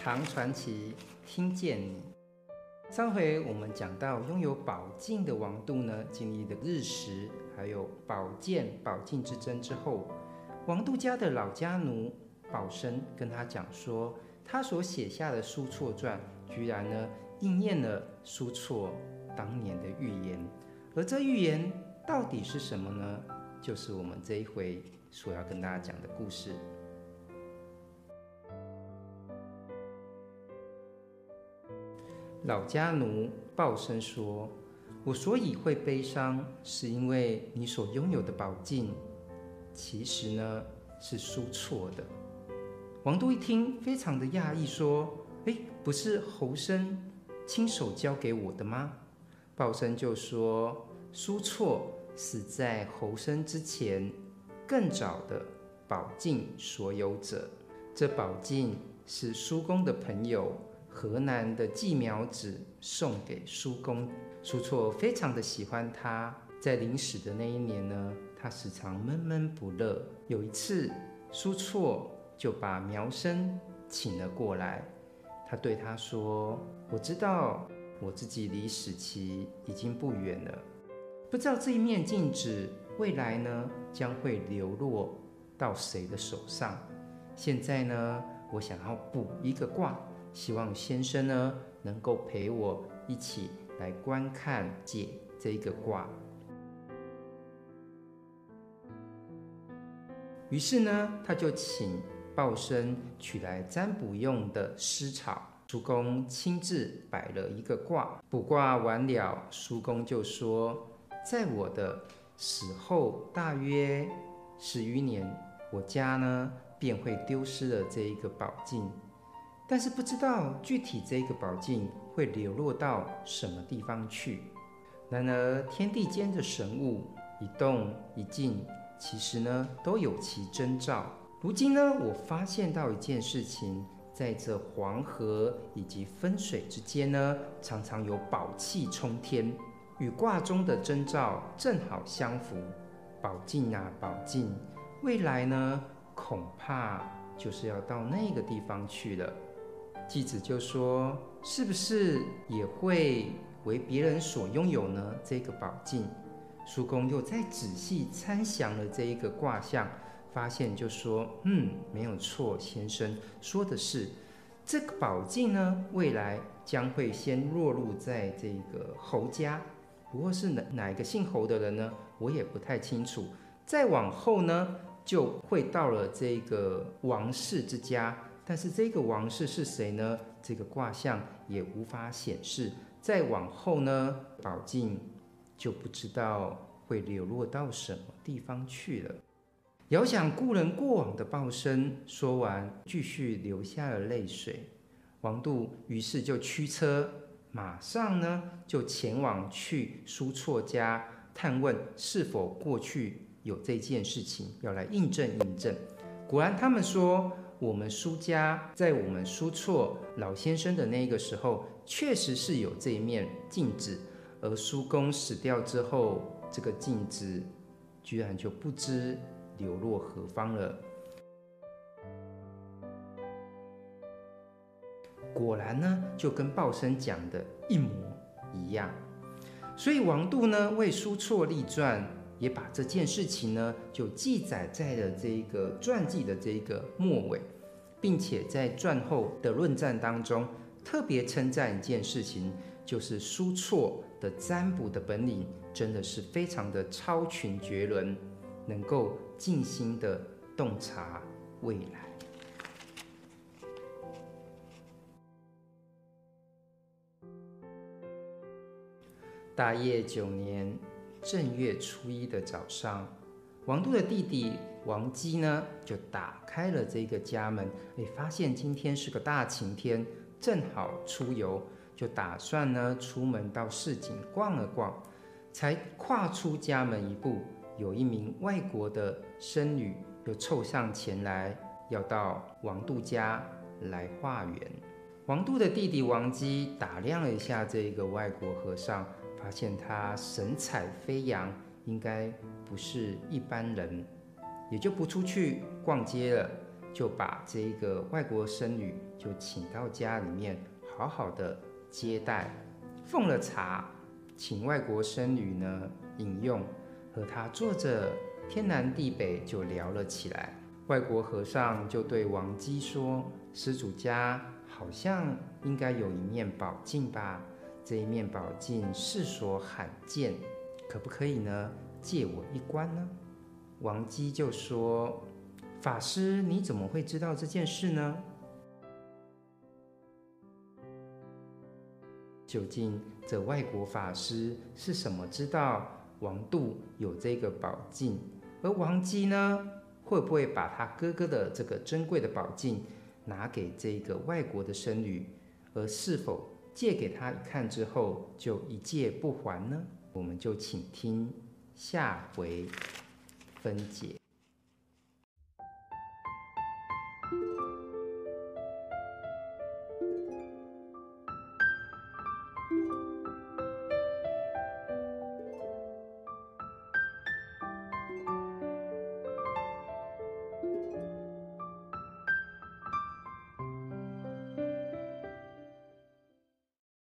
唐传奇，听见你。上回我们讲到，拥有宝镜的王度呢，经历了日食，还有宝剑、宝镜之争之后，王度家的老家奴宝生跟他讲说，他所写下的苏绰传，居然呢应验了苏绰当年的预言。而这预言到底是什么呢？就是我们这一回所要跟大家讲的故事。老家奴报声说：“我所以会悲伤，是因为你所拥有的宝镜，其实呢是苏错的。”王都一听，非常的讶异，说：“诶，不是侯生亲手交给我的吗？”鲍生就说：“苏错是在侯生之前更早的宝镜所有者，这宝镜是苏公的朋友。”河南的季苗子送给叔公，叔绰非常的喜欢他。在临死的那一年呢，他时常闷闷不乐。有一次，叔绰就把苗生请了过来，他对他说：“我知道我自己离死期已经不远了，不知道这一面镜子未来呢将会流落到谁的手上。现在呢，我想要卜一个卦。”希望先生呢能够陪我一起来观看解这个卦。于是呢，他就请报生取来占卜用的丝草，叔公亲自摆了一个卦。卜卦完了，叔公就说：“在我的死后大约十余年，我家呢便会丢失了这一个宝镜。”但是不知道具体这个宝镜会流落到什么地方去。然而天地间的神物一动一静，其实呢都有其征兆。如今呢，我发现到一件事情，在这黄河以及分水之间呢，常常有宝气冲天，与卦中的征兆正好相符。宝镜啊，宝镜，未来呢，恐怕就是要到那个地方去了。继子就说：“是不是也会为别人所拥有呢？这个宝镜。”叔公又再仔细参详了这一个卦象，发现就说：“嗯，没有错，先生说的是，这个宝镜呢，未来将会先落入在这个侯家，不过是哪哪个姓侯的人呢？我也不太清楚。再往后呢，就会到了这个王氏之家。”但是这个王氏是谁呢？这个卦象也无法显示。再往后呢，宝镜就不知道会流落到什么地方去了。遥想故人过往的报声，说完，继续流下了泪水。王度于是就驱车，马上呢就前往去苏绰家探问，是否过去有这件事情，要来印证印证。果然，他们说。我们苏家在我们苏绰老先生的那个时候，确实是有这一面镜子，而苏公死掉之后，这个镜子居然就不知流落何方了。果然呢，就跟报生讲的一模一样。所以王度呢为苏绰立传，也把这件事情呢就记载在了这个传记的这个末尾。并且在传后的论战当中，特别称赞一件事情，就是苏绰的占卜的本领真的是非常的超群绝伦，能够静心的洞察未来。大业九年正月初一的早上，王度的弟弟。王姬呢，就打开了这个家门，哎，发现今天是个大晴天，正好出游，就打算呢出门到市井逛了逛。才跨出家门一步，有一名外国的僧侣就凑上前来，要到王度家来化缘。王度的弟弟王姬打量了一下这个外国和尚，发现他神采飞扬，应该不是一般人。也就不出去逛街了，就把这个外国僧侣就请到家里面，好好的接待，奉了茶，请外国僧侣呢饮用，和他坐着天南地北就聊了起来。外国和尚就对王姬说：“施主家好像应该有一面宝镜吧？这一面宝镜世所罕见，可不可以呢？借我一观呢？”王姬就说：“法师，你怎么会知道这件事呢？究竟这外国法师是什么知道王度有这个宝镜？而王姬呢，会不会把他哥哥的这个珍贵的宝镜拿给这个外国的僧侣？而是否借给他一看之后就一借不还呢？我们就请听下回分解。